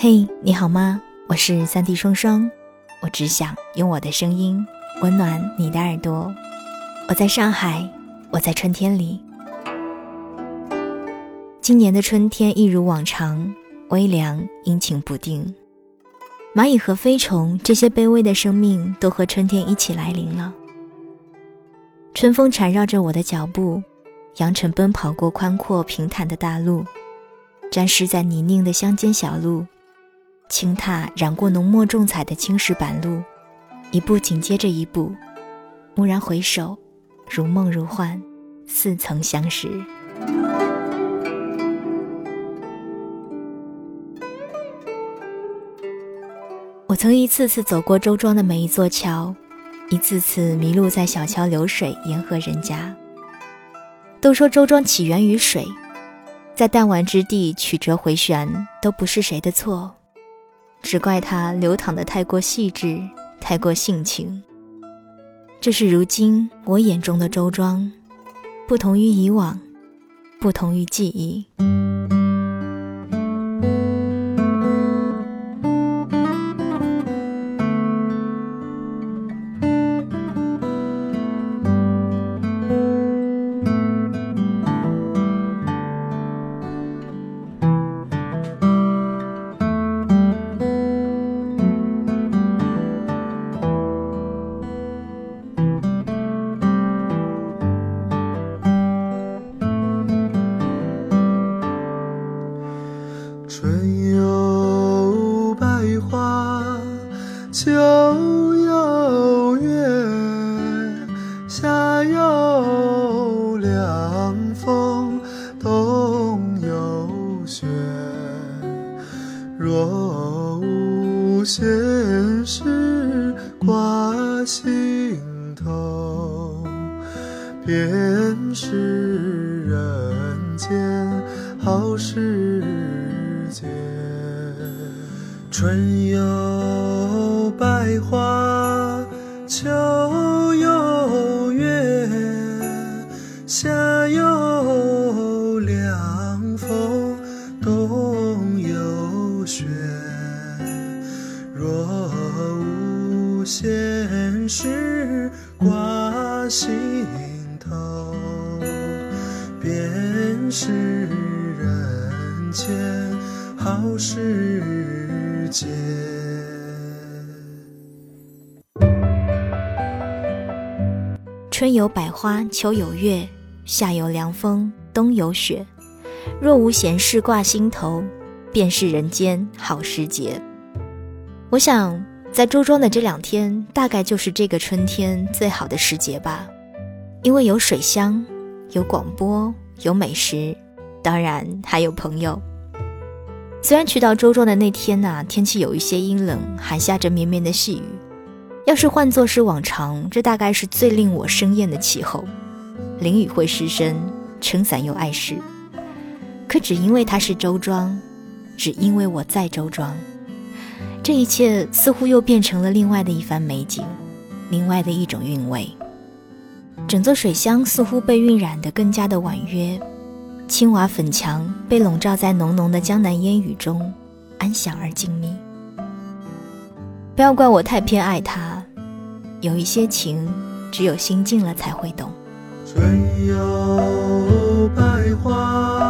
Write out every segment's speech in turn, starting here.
嘿，你好吗？我是三 D 双双，我只想用我的声音温暖你的耳朵。我在上海，我在春天里。今年的春天一如往常，微凉阴晴不定。蚂蚁和飞虫这些卑微的生命都和春天一起来临了。春风缠绕着我的脚步，扬尘奔跑过宽阔平坦的大路，沾湿在泥泞的乡间小路。轻踏染过浓墨重彩的青石板路，一步紧接着一步，蓦然回首，如梦如幻，似曾相识。我曾一次次走过周庄的每一座桥，一次次迷路在小桥流水、沿河人家。都说周庄起源于水，在弹丸之地曲折回旋，都不是谁的错。只怪他流淌的太过细致，太过性情。这是如今我眼中的周庄，不同于以往，不同于记忆。闲事挂心头，间好时节。春有百花，秋有月，夏有凉风，冬有雪。若无闲事挂心头，便是人间好时节。我想，在周庄的这两天，大概就是这个春天最好的时节吧，因为有水乡，有广播，有美食，当然还有朋友。虽然去到周庄的那天呐、天气有一些阴冷，还下着绵绵的细雨。要是换作是往常，这大概是最令我生厌的气候，淋雨会湿身，撑伞又碍事。可只因为它是周庄，只因为我在周庄，这一切似乎又变成了另外的一番美景，另外的一种韵味。整座水乡似乎被晕染得更加的婉约，青瓦粉墙被笼罩在浓浓的江南烟雨中，安详而静谧。不要怪我太偏爱他，有一些情，只有心静了才会懂。春有百花，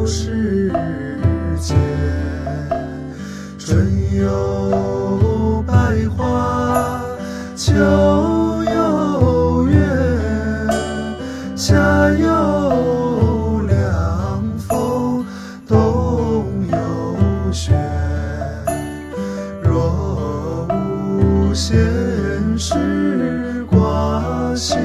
好时节。春有百花，秋有月，夏有凉风，冬有雪。若无闲事挂心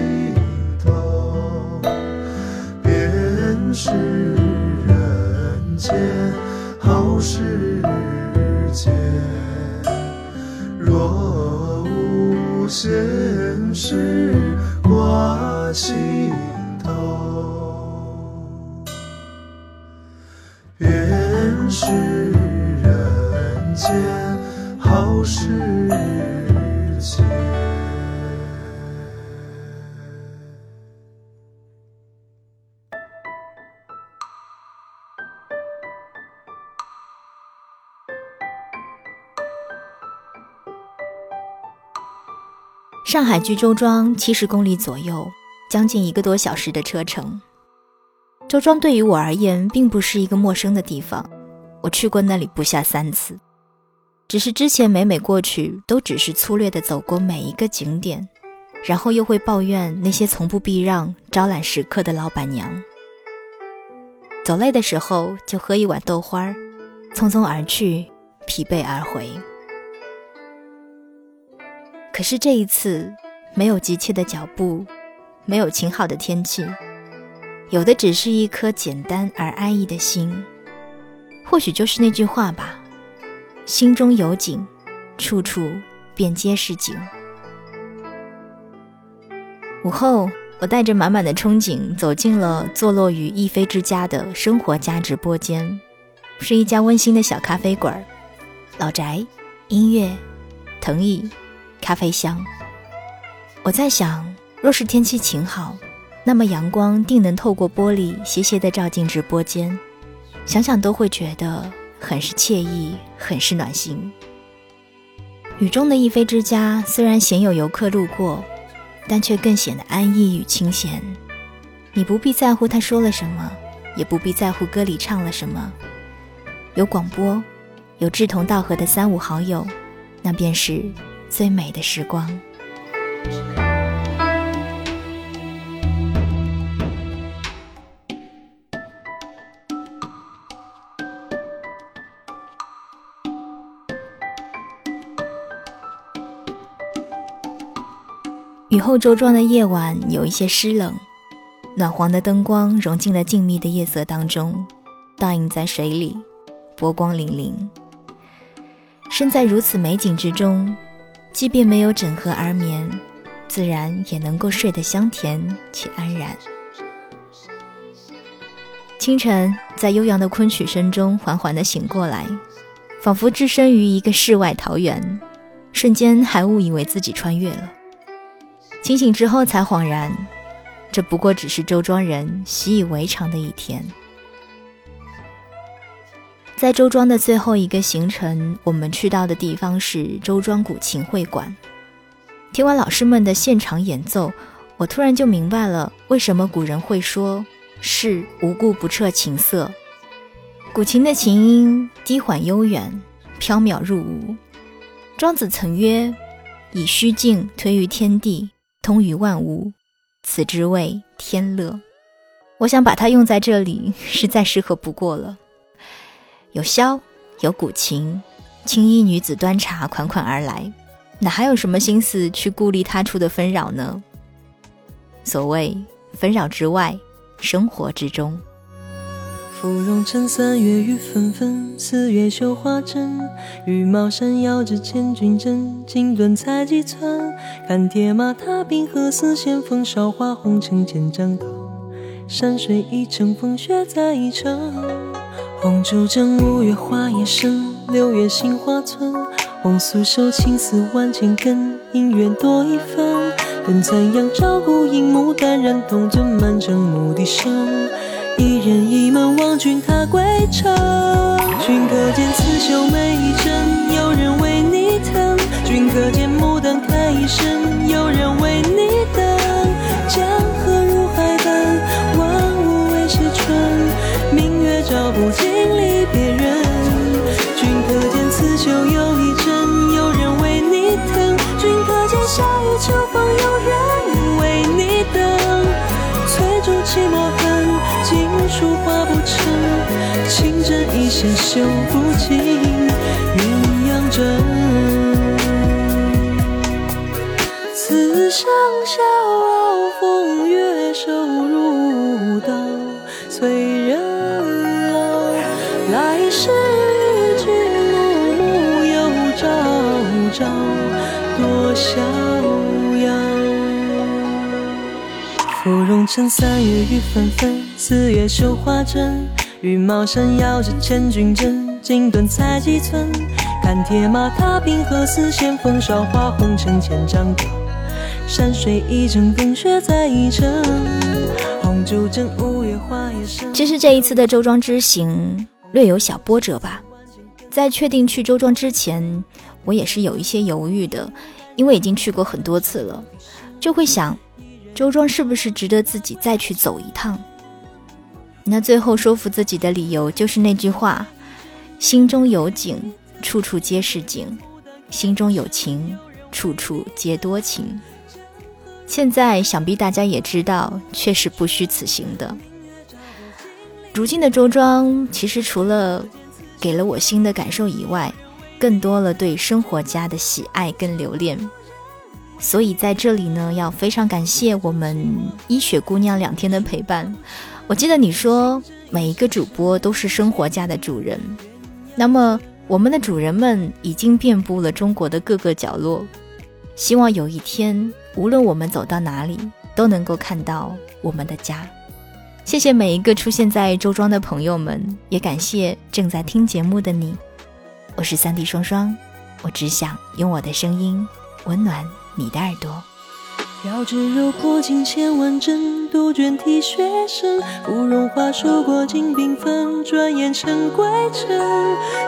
间好时节。上海距周庄七十公里左右，将近一个多小时的车程。周庄对于我而言并不是一个陌生的地方，我去过那里不下三次。只是之前每每过去，都只是粗略的走过每一个景点，然后又会抱怨那些从不避让、招揽食客的老板娘。走累的时候就喝一碗豆花儿，匆匆而去，疲惫而回。可是这一次，没有急切的脚步，没有晴好的天气，有的只是一颗简单而安逸的心。或许就是那句话吧：心中有景，处处便皆是景。午后，我带着满满的憧憬走进了坐落于逸飞之家的生活家直播间，是一家温馨的小咖啡馆，老宅，音乐，藤椅。咖啡香。我在想，若是天气晴好，那么阳光定能透过玻璃斜斜地照进直播间，想想都会觉得很是惬意，很是暖心。雨中的逸飞之家虽然鲜有游客路过，但却更显得安逸与清闲。你不必在乎他说了什么，也不必在乎歌里唱了什么。有广播，有志同道合的三五好友，那便是。最美的时光。雨后周庄的夜晚有一些湿冷，暖黄的灯光融进了静谧的夜色当中，倒映在水里，波光粼粼。身在如此美景之中。即便没有枕河而眠，自然也能够睡得香甜且安然。清晨，在悠扬的昆曲声中缓缓地醒过来，仿佛置身于一个世外桃源，瞬间还误以为自己穿越了。清醒之后才恍然，这不过只是周庄人习以为常的一天。在周庄的最后一个行程，我们去到的地方是周庄古琴会馆。听完老师们的现场演奏，我突然就明白了为什么古人会说“是无故不彻琴瑟”。古琴的琴音低缓悠远，飘渺入无。庄子曾曰：“以虚静推于天地，通于万物，此之谓天乐。”我想把它用在这里，是再适合不过了。有箫，有古琴，青衣女子端茶款款而来，哪还有什么心思去顾虑他处的纷扰呢？所谓纷扰之外，生活之中。芙蓉城三月雨纷纷，四月绣花针。羽毛扇遥指千军阵，锦缎裁几寸。看铁马踏冰河，似线风韶华红尘千丈头。山水一程，风雪再一程。红烛正五月花叶深，六月杏花村。红酥手青丝万千根，姻缘多一分。等残阳照孤影，牡丹染铜樽，满城牧笛声。一人一梦望君踏归程。君可见刺绣每一针，有人为你疼。君可见牡丹开一生，有人为你鸳鸯枕。此生笑傲风月，瘦如刀，催人老。来世与君暮暮又朝朝，多逍遥。芙蓉城三月雨纷纷，四月绣花针。羽毛扇摇着千军阵，锦缎裁几寸。看铁马踏冰河，丝线风韶华，红尘千丈高。山水一程，冬雪在一程。红烛枕，五月花叶深。其实这一次的周庄之行略有小波折吧。在确定去周庄之前，我也是有一些犹豫的，因为已经去过很多次了，就会想，周庄是不是值得自己再去走一趟？那最后说服自己的理由就是那句话：心中有景，处处皆是景；心中有情，处处皆多情。现在想必大家也知道，确实不虚此行的。如今的周庄，其实除了给了我新的感受以外，更多了对生活家的喜爱跟留恋。所以在这里呢，要非常感谢我们医雪姑娘两天的陪伴。我记得你说，每一个主播都是生活家的主人。那么，我们的主人们已经遍布了中国的各个角落。希望有一天，无论我们走到哪里，都能够看到我们的家。谢谢每一个出现在周庄的朋友们，也感谢正在听节目的你。我是三 D 双双，我只想用我的声音温暖你的耳朵。绕指柔破镜千万针，杜鹃啼血声。芙蓉花数过尽缤纷，转眼成归程。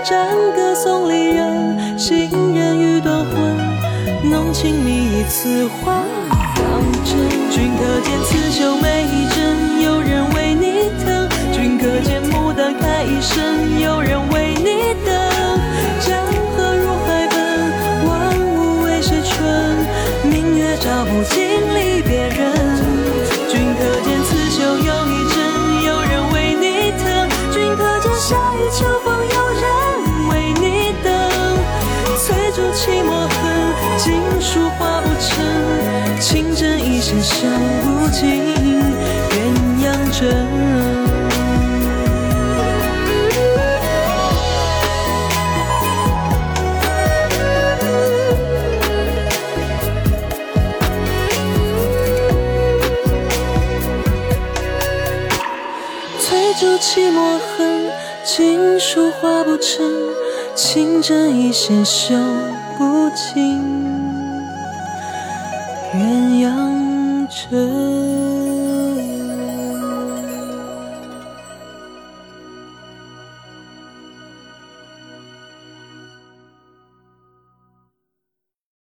战歌送离人，行人欲断魂。浓情蜜意似花当真。君可见刺绣每一针，有人为你疼。君可见牡丹开一生，有人为你等。照不尽离别人。君可见刺绣又一针有人为你疼君可见夏雨秋风有人为你等。翠竹泣墨痕锦书画翠竹泣墨痕，锦书画不成，情针意线绣不尽鸳鸯。枕。